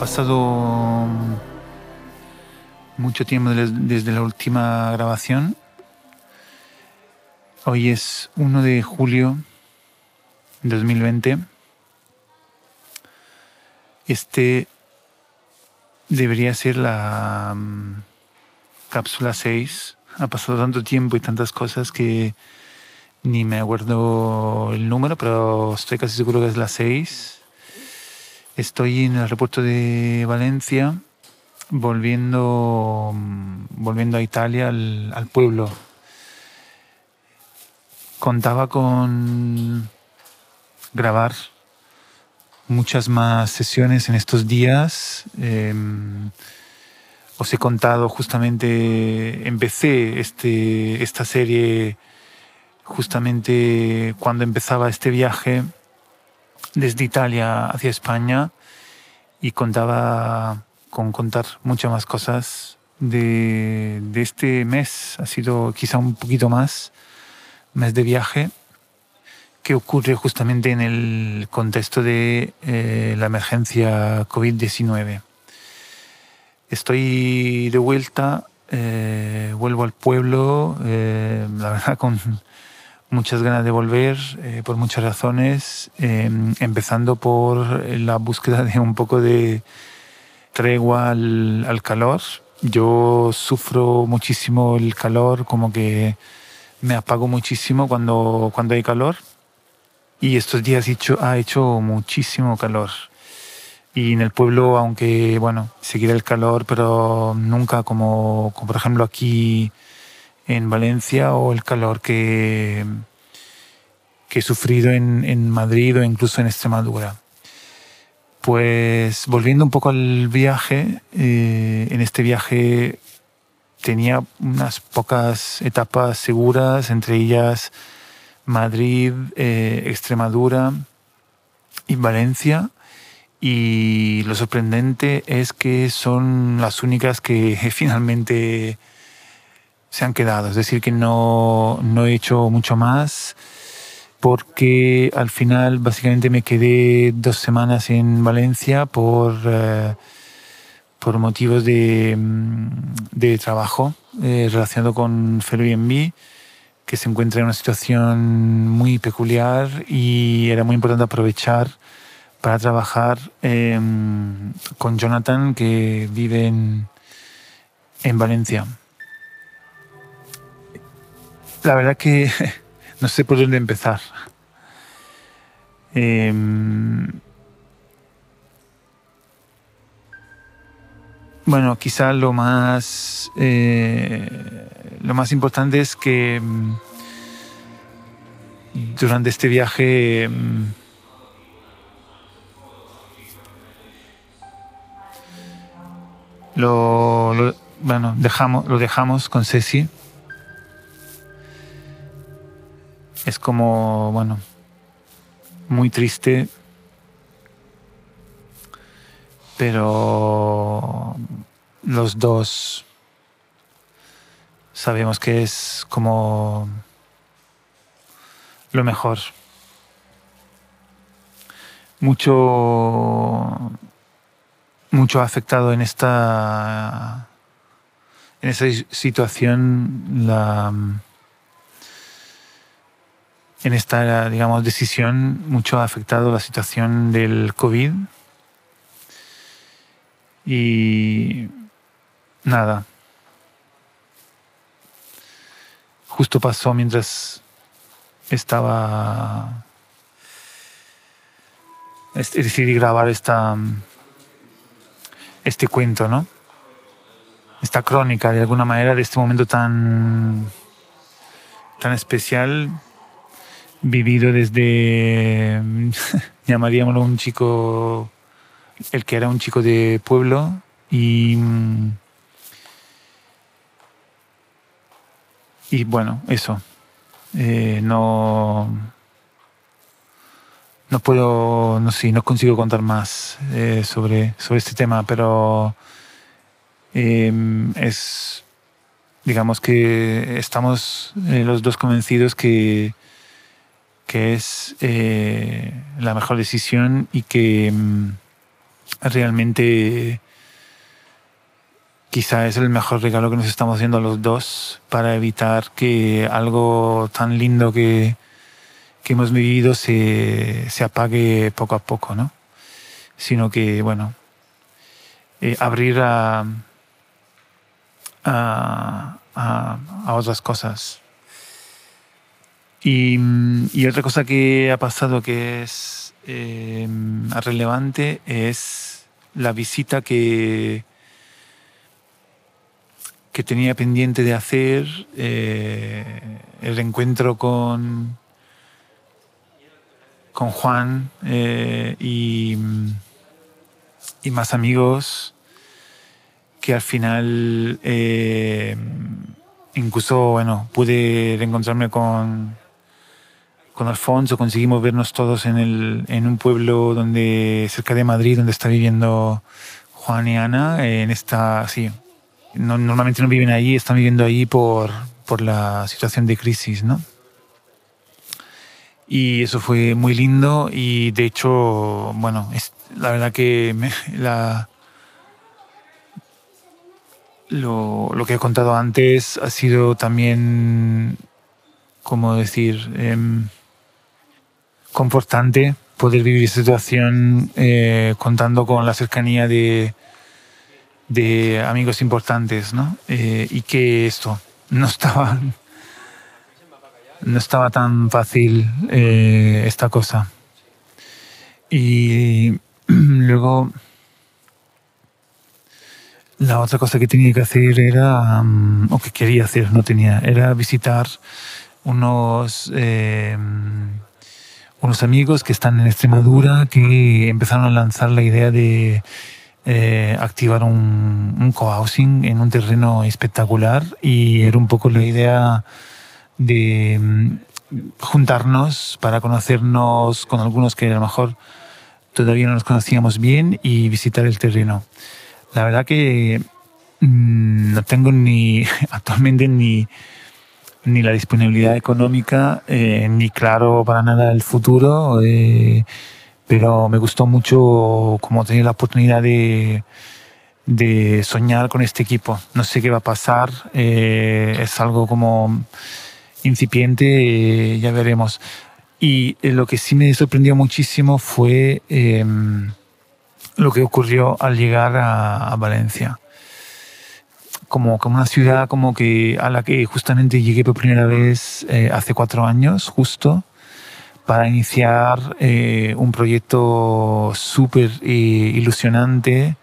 pasado mucho tiempo desde la última grabación. Hoy es 1 de julio de 2020. Este debería ser la mm, cápsula 6. Ha pasado tanto tiempo y tantas cosas que ni me acuerdo el número, pero estoy casi seguro que es la 6. Estoy en el aeropuerto de Valencia, volviendo, volviendo a Italia, al, pueblo. Contaba con grabar muchas más sesiones en estos días. Eh, os he contado justamente, empecé este, esta serie justamente cuando empezaba este viaje desde Italia hacia España y contaba con contar muchas más cosas de, de este mes. Ha sido quizá un poquito más, mes de viaje que ocurre justamente en el contexto de eh, la emergencia COVID-19. Estoy de vuelta, eh, vuelvo al pueblo, eh, la verdad con muchas ganas de volver eh, por muchas razones, eh, empezando por la búsqueda de un poco de tregua al, al, calor. Yo sufro muchísimo el calor, como que me apago muchísimo cuando, cuando hay calor. Y estos días hecho, ha hecho muchísimo calor. Y en el pueblo, aunque, bueno, seguirá el calor, pero nunca como, como por ejemplo aquí en Valencia o el calor que, que he sufrido en, en Madrid o incluso en Extremadura. Pues volviendo un poco al viaje, eh, en este viaje tenía unas pocas etapas seguras, entre ellas Madrid, eh, Extremadura y Valencia. Y lo sorprendente es que son las únicas que finalmente se han quedado. Es decir, que no, no he hecho mucho más porque al final básicamente me quedé dos semanas en Valencia por, eh, por motivos de, de trabajo eh, relacionado con Airbnb que se encuentra en una situación muy peculiar y era muy importante aprovechar para trabajar eh, con Jonathan que vive en, en Valencia. La verdad que no sé por dónde empezar. Eh, bueno, quizá lo más eh, lo más importante es que mm, durante este viaje mm, lo, lo, bueno dejamos lo dejamos con Ceci es como bueno muy triste pero los dos sabemos que es como lo mejor. Mucho, mucho afectado en esta, en situación la, en esta, digamos, decisión, mucho ha afectado la situación del COVID. Y nada, justo pasó mientras estaba decidí grabar esta este cuento, ¿no? Esta crónica de alguna manera de este momento tan tan especial vivido desde llamaríamoslo un chico el que era un chico de pueblo y Y bueno, eso. Eh, no. no puedo, no sé, no consigo contar más eh, sobre, sobre este tema, pero em, es, digamos que estamos eh, los dos convencidos que, que es eh, la mejor decisión y que em, realmente quizá es el mejor regalo que nos estamos haciendo los dos para evitar que algo tan lindo que que hemos vivido se, se apague poco a poco, ¿no? Sino que, bueno, eh, abrir a, a, a, otras cosas. Y, otra cosa que ha pasado que es eh, relevante es la visita que, que tenía pendiente de hacer, eh, el encuentro con, con Juan eh, y, y, más amigos que al final incluso bueno pude reencontrarme con con Alfonso conseguimos vernos todos en, el, en un pueblo donde cerca de Madrid donde está viviendo Juan y Ana en esta sí normalmente no viven ahí están viviendo ahí por por la situación de crisis no y eso fue muy lindo y de hecho, bueno, es, la verdad que la, lo, lo, que he contado antes ha sido también, como decir, eh, confortante poder vivir esta situación eh, contando con la cercanía de, de amigos importantes, ¿no? Eh, y que esto no estaban no estaba tan fácil eh, esta cosa. Y luego la otra cosa que tenía que hacer era, mm, o que quería hacer, no tenía, era visitar unos, unos amigos que están en Extremadura que empezaron a lanzar la idea de eh, activar un, un co-housing en un terreno espectacular y era un poco la idea de mm, juntarnos para conocernos con algunos que a lo mejor todavía no nos conocíamos bien y visitar el terreno. La verdad que mm, no tengo ni actualmente ni, ni la disponibilidad económica, eh, ni claro para nada el futuro, eh, pero me gustó mucho como tener la oportunidad de, soñar con este equipo. No sé qué va a pasar, eh, es algo como incipiente, ya veremos. Y lo que sí me sorprendió muchísimo fue lo que ocurrió al llegar a, Valencia. Como, como, una ciudad como que a la que justamente llegué por primera vez eh, hace cuatro años, justo, para iniciar un proyecto súper ilusionante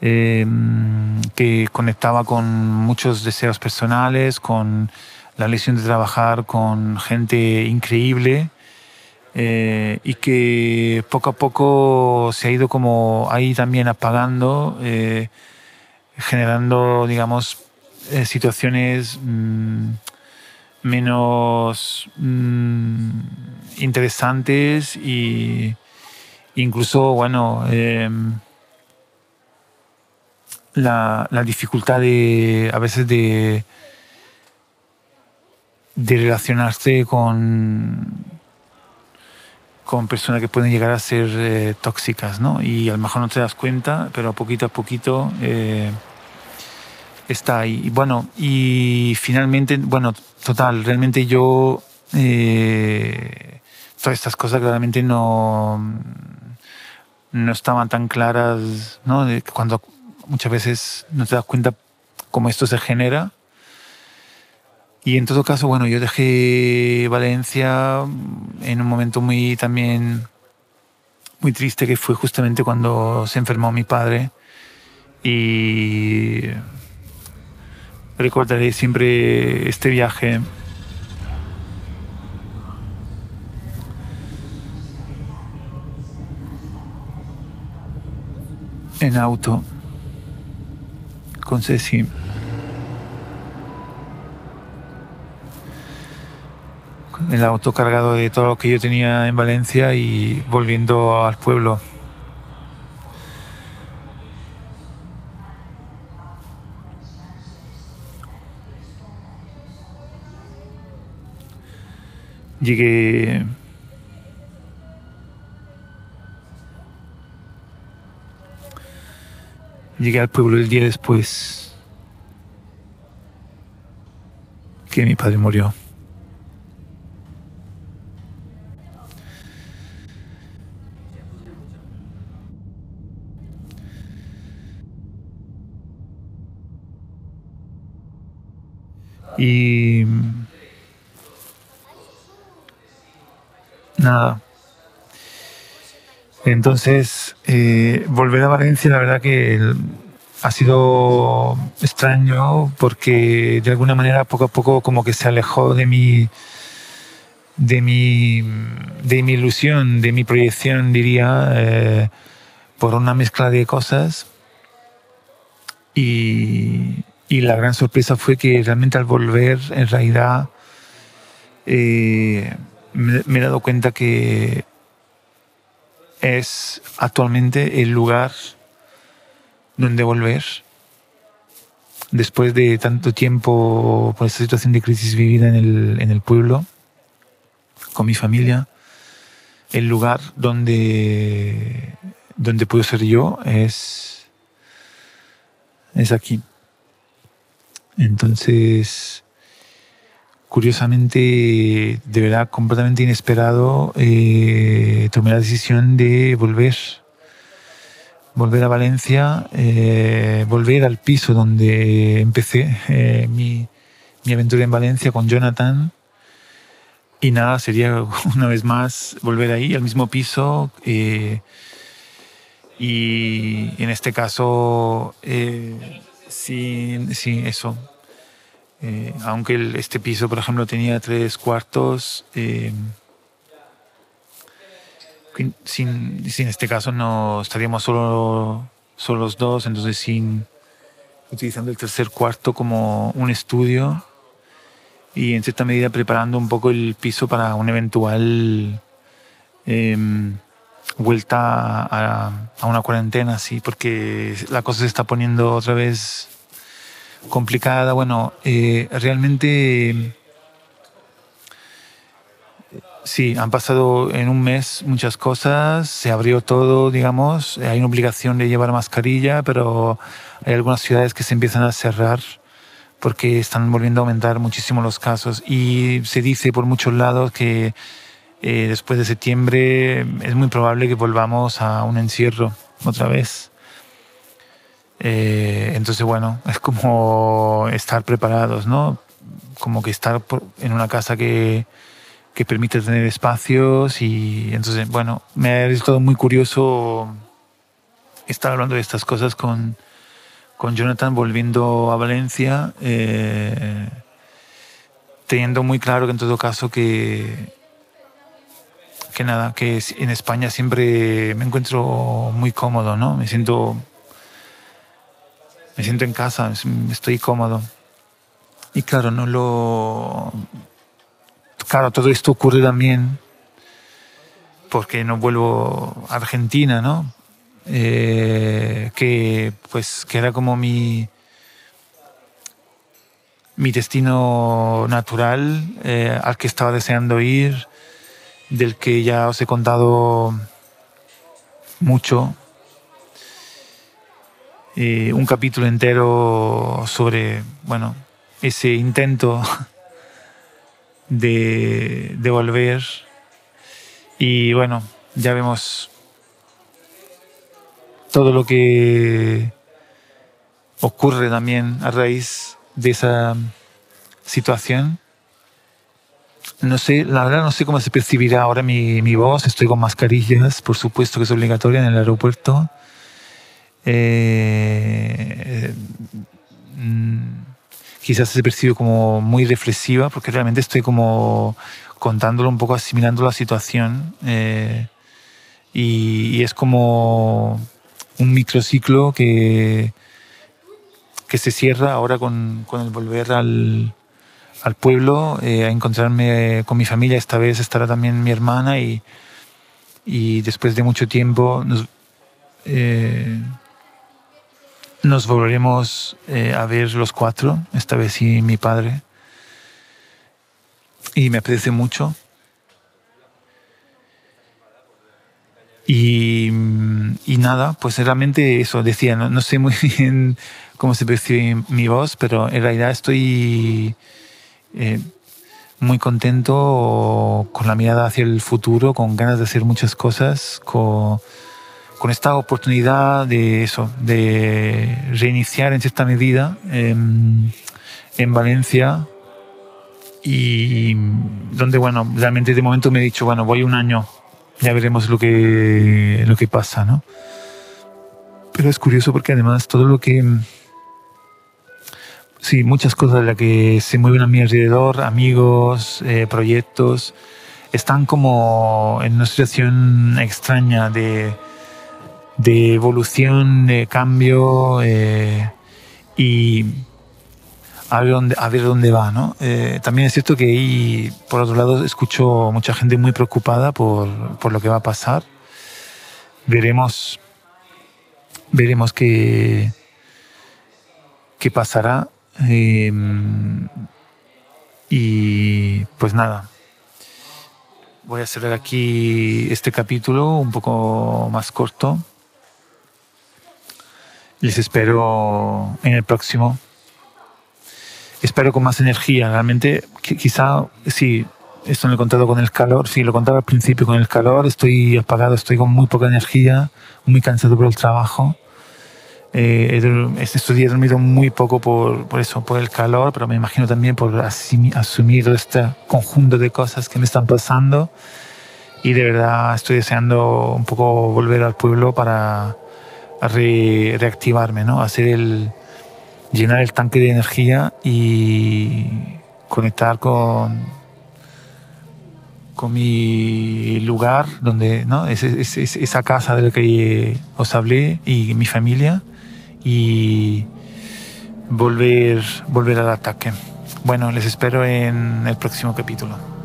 em, que conectaba con muchos deseos personales, con la lección de trabajar con gente increíble eh, y que poco a poco se ha ido como ahí también apagando, eh, generando, digamos, eh, situaciones mm, menos mm, interesantes y incluso, bueno, em, la, la, dificultad de a veces de de relacionarse con, con personas que pueden llegar a ser eh, tóxicas, ¿no? Y a lo mejor no te das cuenta, pero poquito a poquito eh, está ahí. Y bueno, y finalmente, bueno, total, realmente yo eh, todas estas cosas claramente no, no estaban tan claras, ¿no? cuando muchas veces no te das cuenta cómo esto se genera y en todo caso, bueno, yo dejé Valencia en un momento muy también muy triste que fue justamente cuando se enfermó mi padre y recordaré siempre este viaje en auto con Ceci. El auto cargado de todo lo que yo tenía en Valencia y volviendo al pueblo. Llegué Llegué al pueblo el día después que mi padre murió. Y nada. Entonces, eh, volver a Valencia, la verdad que ha sido extraño porque de alguna manera poco a poco como que se alejó de mi, de mi, de mi ilusión, de mi proyección, diría, eh, por una mezcla de cosas. Y, y la gran sorpresa fue que realmente al volver, en realidad, eh, me, he dado cuenta que es actualmente el lugar donde volver después de tanto tiempo por esta situación de crisis vivida en el, en el pueblo, con mi familia, el lugar donde, donde puedo ser yo es, es aquí. Entonces, curiosamente, de verdad, completamente inesperado, eh, tomé la decisión de volver. Volver a Valencia, eh, volver al piso donde empecé eh, mi, mi aventura en Valencia con Jonathan. Y nada, sería una vez más volver ahí, al mismo piso. y en este caso, sí, sí, eso, eh, aunque este piso, por ejemplo, tenía tres cuartos, eh, sin, sin, este caso no estaríamos solo, solo los dos, entonces sin utilizando el tercer cuarto como un estudio y en cierta medida preparando un poco el piso para una eventual em, vuelta a, a, una cuarentena, sí, porque la cosa se está poniendo otra vez complicada. Bueno, eh, realmente sí, han pasado en un mes muchas cosas, se abrió todo, digamos, hay una obligación de llevar mascarilla, pero hay algunas ciudades que se empiezan a cerrar porque están volviendo a aumentar muchísimo los casos y se dice por muchos lados que eh, después de septiembre es muy probable que volvamos a un encierro otra vez. Eh, entonces, bueno, es como estar preparados, ¿no? Como que estar en una casa que, que permite tener espacios y entonces, bueno, me ha resultado muy curioso estar hablando de estas cosas con, con Jonathan volviendo a Valencia, eh, teniendo muy claro que en todo caso que, que nada, que en España siempre me encuentro muy cómodo, ¿no? Me siento me siento en casa, estoy cómodo. Y claro, no lo. Claro, todo esto ocurre también porque no vuelvo a Argentina, ¿no? Eh, que pues que era como mi mi destino natural eh, al que estaba deseando ir, del que ya os he contado mucho eh, un capítulo entero sobre, bueno, ese intento de, de volver. Y bueno, ya vemos todo lo que ocurre también a raíz de esa situación. No sé, la verdad no sé cómo se percibirá ahora mi, voz. Estoy con mascarillas, por supuesto que es obligatoria en el aeropuerto. Eh, mm, quizás se percibe como muy reflexiva, porque realmente estoy como contándolo un poco, asimilando la situación. Eh, y, es como un microciclo que, que se cierra ahora con, con el volver al, al pueblo a encontrarme con mi familia. Esta vez estará también mi hermana y, y después de mucho tiempo nos, nos volveremos a ver los cuatro, esta vez sí mi padre. Y me apetece mucho. Y, nada, pues realmente eso, decía, no, sé muy bien cómo se percibe mi voz, pero en realidad estoy eh, muy contento con la mirada hacia el futuro, con ganas de hacer muchas cosas, con, con esta oportunidad de eso, de reiniciar en cierta medida en Valencia y donde, bueno, realmente de momento me he dicho, bueno, voy un año ya veremos lo que, lo que pasa, ¿no? Pero es curioso porque además todo lo que... Sí, muchas cosas de las que se mueven a mi alrededor, amigos, eh, proyectos, están como en una situación extraña de, de evolución, de cambio eh, y a ver dónde, dónde va. ¿no? Eh, también es cierto que ahí, por otro lado, escucho mucha gente muy preocupada por, por lo que va a pasar. Veremos, veremos qué, qué pasará. Eh, y pues nada, voy a cerrar aquí este capítulo un poco más corto. Les espero en el próximo espero con más energía. Realmente, quizá, sí, esto no lo he contado con el calor, sí, lo contaba al principio con el calor, estoy apagado, estoy con muy poca energía, muy cansado por el trabajo. Eh, estos días he dormido muy poco por, por, eso, por el calor, pero me imagino también por asumir este conjunto de cosas que me están pasando. Y de verdad estoy deseando un poco volver al pueblo para reactivarme, ¿no? Hacer el, llenar el tanque de energía y conectar con, con mi lugar, donde, ¿no? Es, esa casa de la que os hablé y mi familia y volver, volver al ataque. Bueno, les espero en el próximo capítulo.